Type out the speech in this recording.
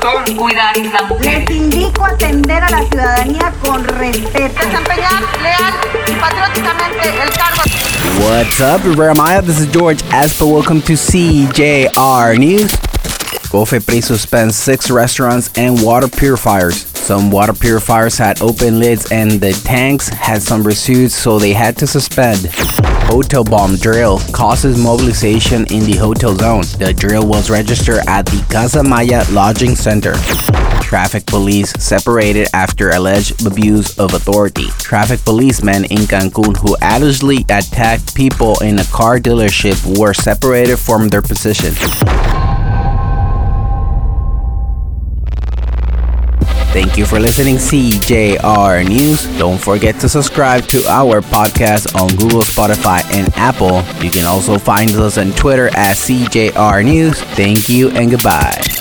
razón. Cuidar la mujer. Les indico atender a la ciudadanía con respeto. Desempeñar leal y patrióticamente el cargo. What's up, Riviera Maya? This is George Espo. Welcome to CJR News. Cofepris suspends six restaurants and water purifiers. Some water purifiers had open lids and the tanks had some residues, so they had to suspend. Hotel bomb drill causes mobilization in the hotel zone. The drill was registered at the Casa Maya Lodging Center. Traffic police separated after alleged abuse of authority. Traffic policemen in Cancun who allegedly attacked people in a car dealership were separated from their position. Thank you for listening CJR News. Don't forget to subscribe to our podcast on Google, Spotify, and Apple. You can also find us on Twitter at CJR News. Thank you and goodbye.